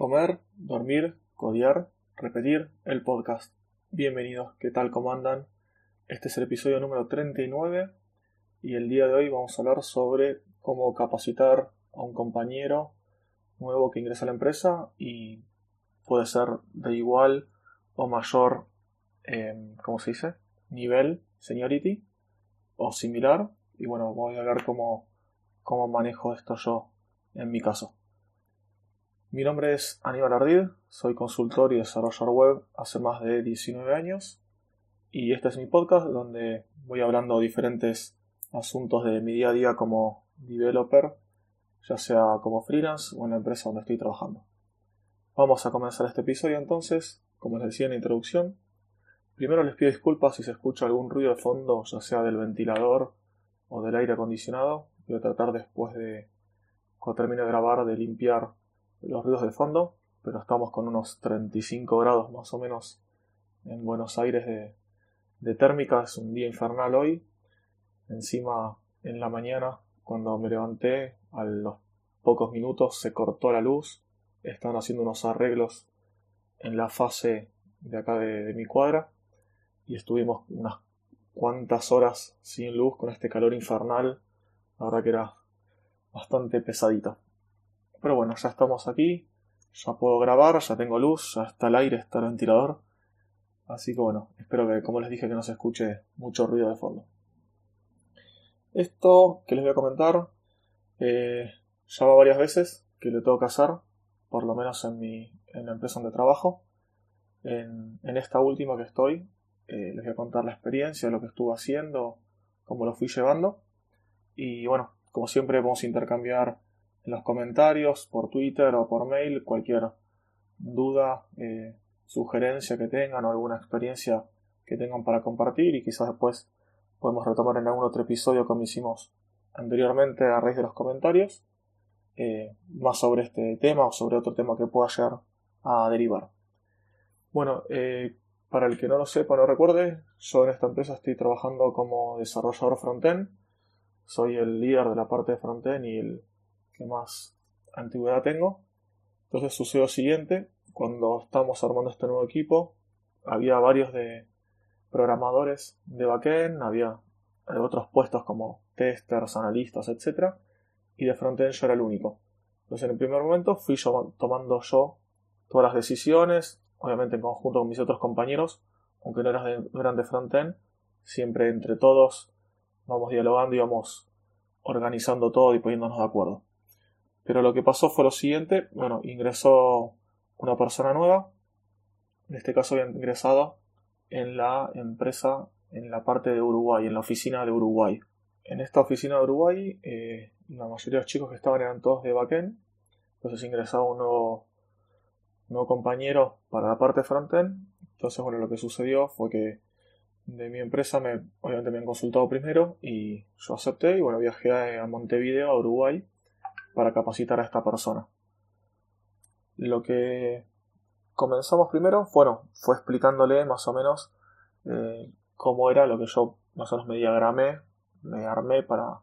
Comer, dormir, codiar, repetir el podcast. Bienvenidos, ¿qué tal? ¿Cómo andan? Este es el episodio número 39 y el día de hoy vamos a hablar sobre cómo capacitar a un compañero nuevo que ingresa a la empresa y puede ser de igual o mayor, eh, ¿cómo se dice? Nivel, seniority o similar. Y bueno, voy a hablar cómo, cómo manejo esto yo en mi caso. Mi nombre es Aníbal Ardid, soy consultor y desarrollador web hace más de 19 años y este es mi podcast donde voy hablando diferentes asuntos de mi día a día como developer, ya sea como freelance o en la empresa donde estoy trabajando. Vamos a comenzar este episodio entonces, como les decía en la introducción. Primero les pido disculpas si se escucha algún ruido de fondo, ya sea del ventilador o del aire acondicionado. Voy a tratar después de, cuando termine de grabar, de limpiar los ruidos de fondo, pero estamos con unos 35 grados más o menos en Buenos Aires de, de térmica. Es un día infernal hoy. Encima, en la mañana, cuando me levanté, a los pocos minutos se cortó la luz. Están haciendo unos arreglos en la fase de acá de, mi cuadra y estuvimos unas cuantas horas sin luz con este calor infernal. La verdad que era bastante pesadito. Pero bueno, ya estamos aquí, ya puedo grabar, ya tengo luz, ya está el aire, está el ventilador. Así que bueno, espero que, como les dije, que no se escuche mucho ruido de fondo. Esto que les voy a comentar eh, ya va varias veces que le tengo que hacer, por lo menos en, mi, en la empresa donde trabajo. En, en esta última que estoy, eh, les voy a contar la experiencia, lo que estuve haciendo, cómo lo fui llevando. Y bueno, como siempre vamos a intercambiar en los comentarios, por Twitter o por mail, cualquier duda, eh, sugerencia que tengan o alguna experiencia que tengan para compartir y quizás después podemos retomar en algún otro episodio como hicimos anteriormente a raíz de los comentarios, eh, más sobre este tema o sobre otro tema que pueda llegar a derivar. Bueno, eh, para el que no lo sepa o no recuerde, yo en esta empresa estoy trabajando como desarrollador frontend. Soy el líder de la parte de frontend y el que más antigüedad tengo. Entonces sucedió lo siguiente, cuando estábamos armando este nuevo equipo, había varios de programadores de backend, había otros puestos como testers, analistas, etc. Y de frontend yo era el único. Entonces en el primer momento fui yo tomando yo todas las decisiones, obviamente en conjunto con mis otros compañeros, aunque no eran de, no eran frontend, siempre entre todos vamos dialogando y vamos organizando todo y poniéndonos de acuerdo. Pero lo que pasó fue lo siguiente, bueno, ingresó una persona nueva, en este caso había ingresado en la empresa, en la parte de Uruguay, en la oficina de Uruguay. En esta oficina de Uruguay, eh, la mayoría de los chicos que estaban eran todos de backend, entonces ingresaba un nuevo, nuevo compañero para la parte frontend. Entonces, bueno, lo que sucedió fue que de mi empresa me, obviamente me han consultado primero y yo acepté y bueno, viajé a Montevideo, a Uruguay, para capacitar a esta persona. Lo que comenzamos primero, bueno, fue explicándole más o menos eh, cómo era lo que yo más o menos me diagramé, me armé para,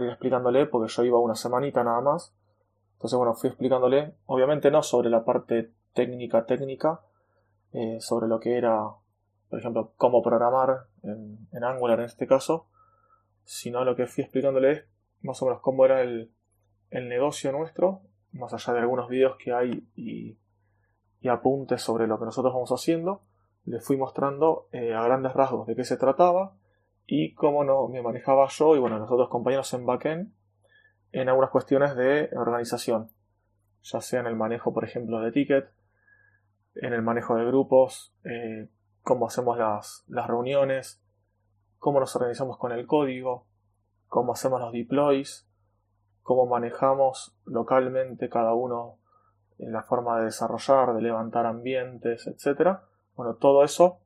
ir explicándole, porque yo iba una semanita nada más. Entonces, bueno, fui explicándole, obviamente no sobre la parte técnica técnica, eh, sobre lo que era, por ejemplo, cómo programar en, en Angular en este caso, sino lo que fui explicándole es más o menos cómo era el, el negocio nuestro, más allá de algunos vídeos que hay y, y, apuntes sobre lo que nosotros vamos haciendo, les fui mostrando eh, a grandes rasgos de qué se trataba y cómo no, me manejaba yo y bueno, nosotros compañeros en backend en algunas cuestiones de organización, ya sea en el manejo, por ejemplo, de ticket, en el manejo de grupos, eh, cómo hacemos las, las reuniones, cómo nos organizamos con el código, cómo hacemos los deploys, cómo manejamos localmente cada uno en la forma de desarrollar, de levantar ambientes, etc. Bueno, todo eso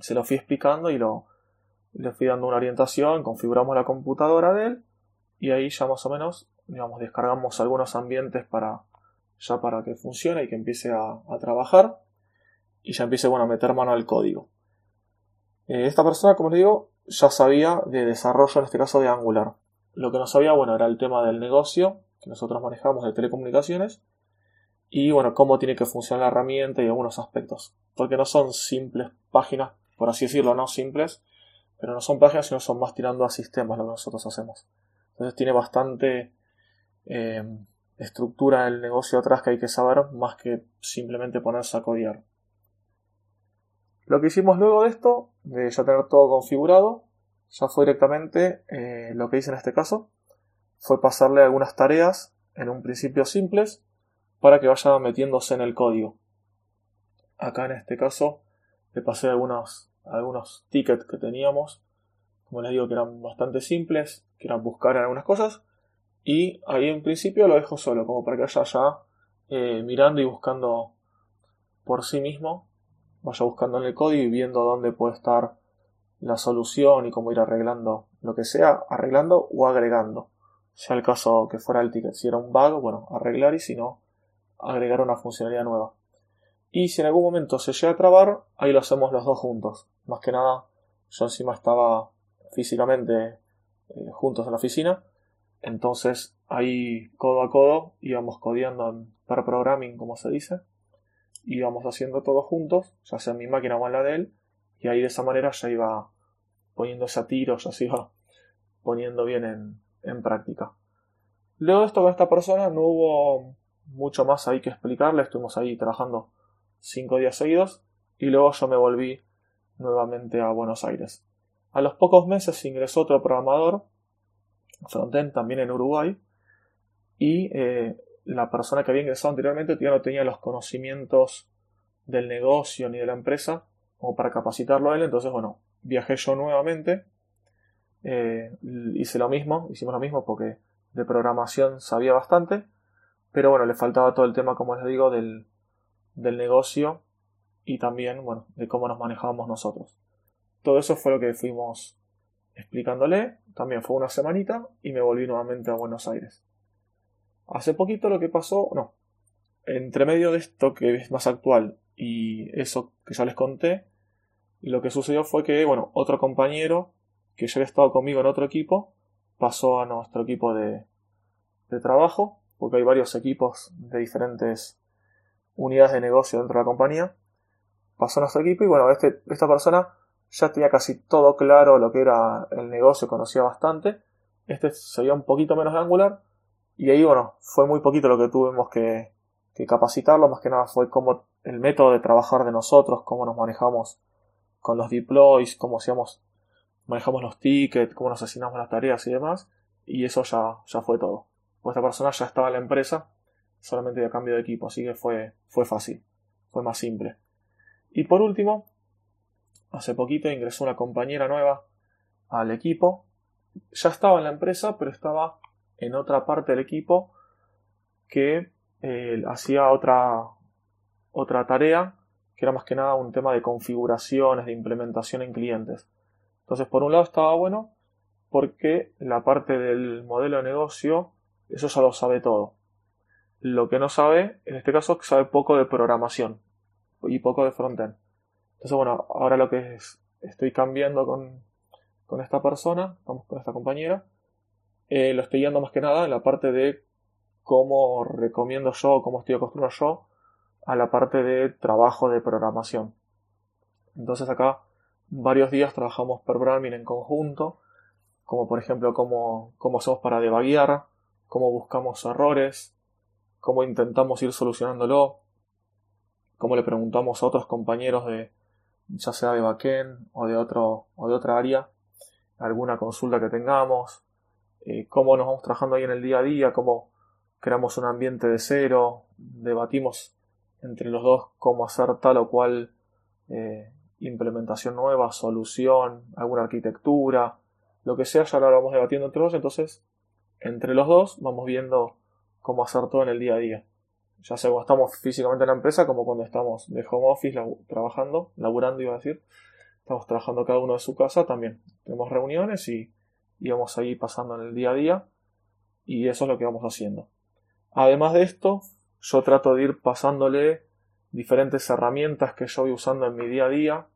se lo fui explicando y lo, le fui dando una orientación, configuramos la computadora de él y ahí ya más o menos, digamos, descargamos algunos ambientes para ya para que funcione y que empiece a, trabajar y ya empiece, bueno, a meter mano al código. Eh, esta persona, como les digo, ya sabía de desarrollo, en este caso de Angular. Lo que no sabía, bueno, era el tema del negocio que nosotros manejamos de telecomunicaciones y bueno, cómo tiene que funcionar la herramienta y algunos aspectos. Porque no son simples páginas, por así decirlo, no simples, pero no son páginas, sino son más tirando a sistemas lo que nosotros hacemos. Entonces tiene bastante eh, estructura del negocio atrás que hay que saber, más que simplemente ponerse a codiar. Lo que hicimos luego de esto, de ya tener todo configurado, ya fue directamente eh, lo que hice en este caso, fue pasarle algunas tareas en un principio simples para que vaya metiéndose en el código. Acá en este caso le pasé algunos, algunos tickets que teníamos, como les digo que eran bastante simples, que eran buscar algunas cosas, y ahí en principio lo dejo solo, como para que vaya ya eh, mirando y buscando por sí mismo, vaya buscando en el código y viendo dónde puede estar la solución y cómo ir arreglando lo que sea, arreglando o agregando. Sea el caso que fuera el ticket, si era un bug, bueno, arreglar y si no, agregar una funcionalidad nueva. Y si en algún momento se llega a trabar, ahí lo hacemos los dos juntos. Más que nada, yo encima estaba físicamente eh, juntos en la oficina, entonces ahí codo a codo íbamos codiando en per programming, como se dice, íbamos haciendo todo juntos, ya sea en mi máquina o en la de él, y ahí de esa manera ya iba poniéndose a tiro, ya se iba poniendo bien en, en práctica. Luego de esto con esta persona no hubo mucho más ahí que explicarle, estuvimos ahí trabajando cinco días seguidos y luego yo me volví nuevamente a Buenos Aires. A los pocos meses ingresó otro programador, frontend también en Uruguay, y eh, la persona que había ingresado anteriormente ya no tenía los conocimientos del negocio ni de la empresa como para capacitarlo a él, entonces bueno, viajé yo nuevamente, eh, hice lo mismo, hicimos lo mismo porque de programación sabía bastante, pero bueno, le faltaba todo el tema, como les digo, del, del negocio y también, bueno, de cómo nos manejábamos nosotros. Todo eso fue lo que fuimos explicándole. También fue una semanita y me volví nuevamente a Buenos Aires. Hace poquito lo que pasó, no, entre medio de esto que es más actual y eso que ya les conté, lo que sucedió fue que, bueno, otro compañero que ya había estado conmigo en otro equipo pasó a nuestro equipo de, de trabajo porque hay varios equipos de diferentes unidades de negocio dentro de la compañía. Pasó a nuestro equipo y bueno, este, esta persona ya tenía casi todo claro lo que era el negocio, conocía bastante. Este se veía un poquito menos Angular y ahí bueno, fue muy poquito lo que tuvimos que, que capacitarlo, más que nada fue como el método de trabajar de nosotros, cómo nos manejamos con los deploys, cómo hacíamos, manejamos los tickets, cómo nos asignamos las tareas y demás, y eso ya, ya fue todo esta persona ya estaba en la empresa, solamente de cambio de equipo, así que fue, fue fácil, fue más simple. Y por último, hace poquito ingresó una compañera nueva al equipo, ya estaba en la empresa, pero estaba en otra parte del equipo que eh, hacía otra, otra tarea, que era más que nada un tema de configuraciones, de implementación en clientes. Entonces, por un lado estaba bueno porque la parte del modelo de negocio eso ya lo sabe todo. Lo que no sabe, en este caso, sabe poco de programación y poco de frontend. Entonces, bueno, ahora lo que es, estoy cambiando con, con esta persona, vamos con esta compañera, eh, lo estoy guiando más que nada en la parte de cómo recomiendo yo, cómo estoy acostumbrado yo a la parte de trabajo de programación. Entonces acá varios días trabajamos programming en conjunto, como por ejemplo cómo, cómo hacemos para debaguear, cómo buscamos errores, cómo intentamos ir solucionándolo, cómo le preguntamos a otros compañeros de ya sea de backend o de otro o de otra área alguna consulta que tengamos, eh, cómo nos vamos trabajando ahí en el día a día, cómo creamos un ambiente de cero, debatimos entre los dos cómo hacer tal o cual eh, implementación nueva, solución, alguna arquitectura, lo que sea, ya lo vamos debatiendo entre los dos, entonces entre los dos vamos viendo cómo hacer todo en el día a día. Ya sea cuando estamos físicamente en la empresa como cuando estamos de home office trabajando, laburando iba a decir. Estamos trabajando cada uno de su casa también. Tenemos reuniones y, y vamos ahí pasando en el día a día y eso es lo que vamos haciendo. Además de esto, yo trato de ir pasándole diferentes herramientas que yo voy usando en mi día a día,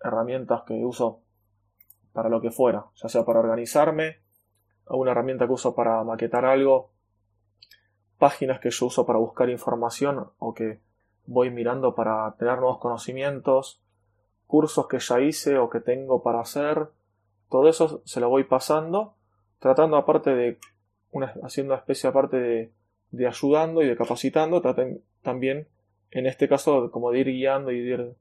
herramientas que uso para lo que fuera, ya sea para organizarme, una herramienta que uso para maquetar algo, páginas que yo uso para buscar información o que voy mirando para tener nuevos conocimientos, cursos que ya hice o que tengo para hacer, todo eso se lo voy pasando, tratando aparte de, haciendo una especie aparte de, de ayudando y de capacitando, traten también, en este caso, como de ir guiando y de ir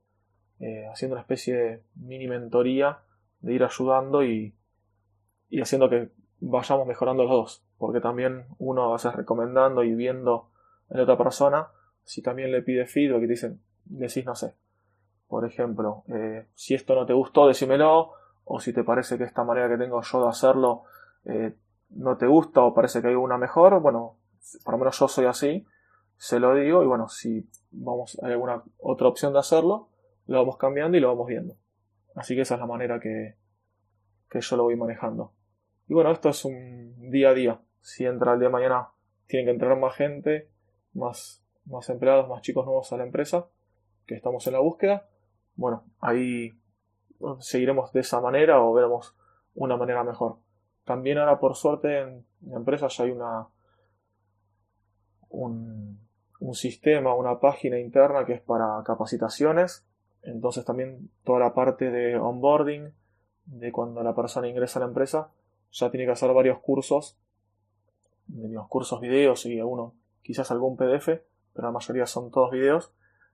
eh, haciendo una especie de mini mentoría, de ir ayudando y, y haciendo que vayamos mejorando los dos, porque también uno va a ser recomendando y viendo en otra persona, si también le pide feedback y te dicen, decís no sé, por ejemplo, eh, si esto no te gustó, decímelo, o si te parece que esta manera que tengo yo de hacerlo eh, no te gusta o parece que hay una mejor, bueno, por lo menos yo soy así, se lo digo y bueno, si vamos, hay alguna otra opción de hacerlo, lo vamos cambiando y lo vamos viendo. Así que esa es la manera que, que yo lo voy manejando. Y bueno, esto es un día a día. Si entra el día de mañana, tiene que entrar más gente, más, más empleados, más chicos nuevos a la empresa, que estamos en la búsqueda. Bueno, ahí seguiremos de esa manera o veremos una manera mejor. También ahora por suerte en la empresa ya hay una un, sistema, una página interna que es para capacitaciones entonces también toda la parte de onboarding, de cuando la persona ingresa a la empresa, ya tiene que hacer varios cursos, los cursos videos y alguno, quizás algún PDF, pero la mayoría son todos videos,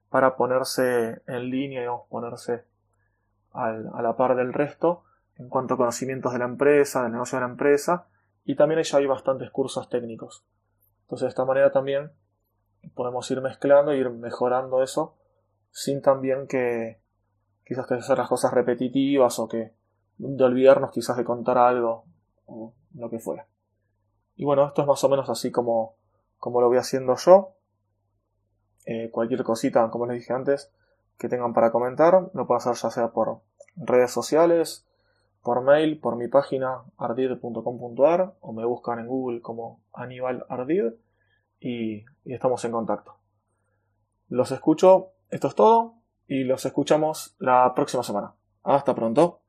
para ponerse en línea, y ponerse a la par del resto en cuanto a conocimientos de la empresa, del negocio de la empresa, y también hay bastantes cursos técnicos. Entonces de esta manera también podemos ir mezclando e ir mejorando eso sin también que quizás que hacer las cosas repetitivas o que de olvidarnos quizás de contar algo o lo que fuera. Y bueno, esto es más o menos así como, como lo voy haciendo yo. Eh, cualquier cosita, como les dije antes, que tengan para comentar, lo pueden hacer ya sea por redes sociales, por mail, por mi página ardid.com.ar o me buscan en Google como Aníbal Ardid y estamos en contacto. Los escucho esto es todo y los escuchamos la próxima semana. Hasta pronto.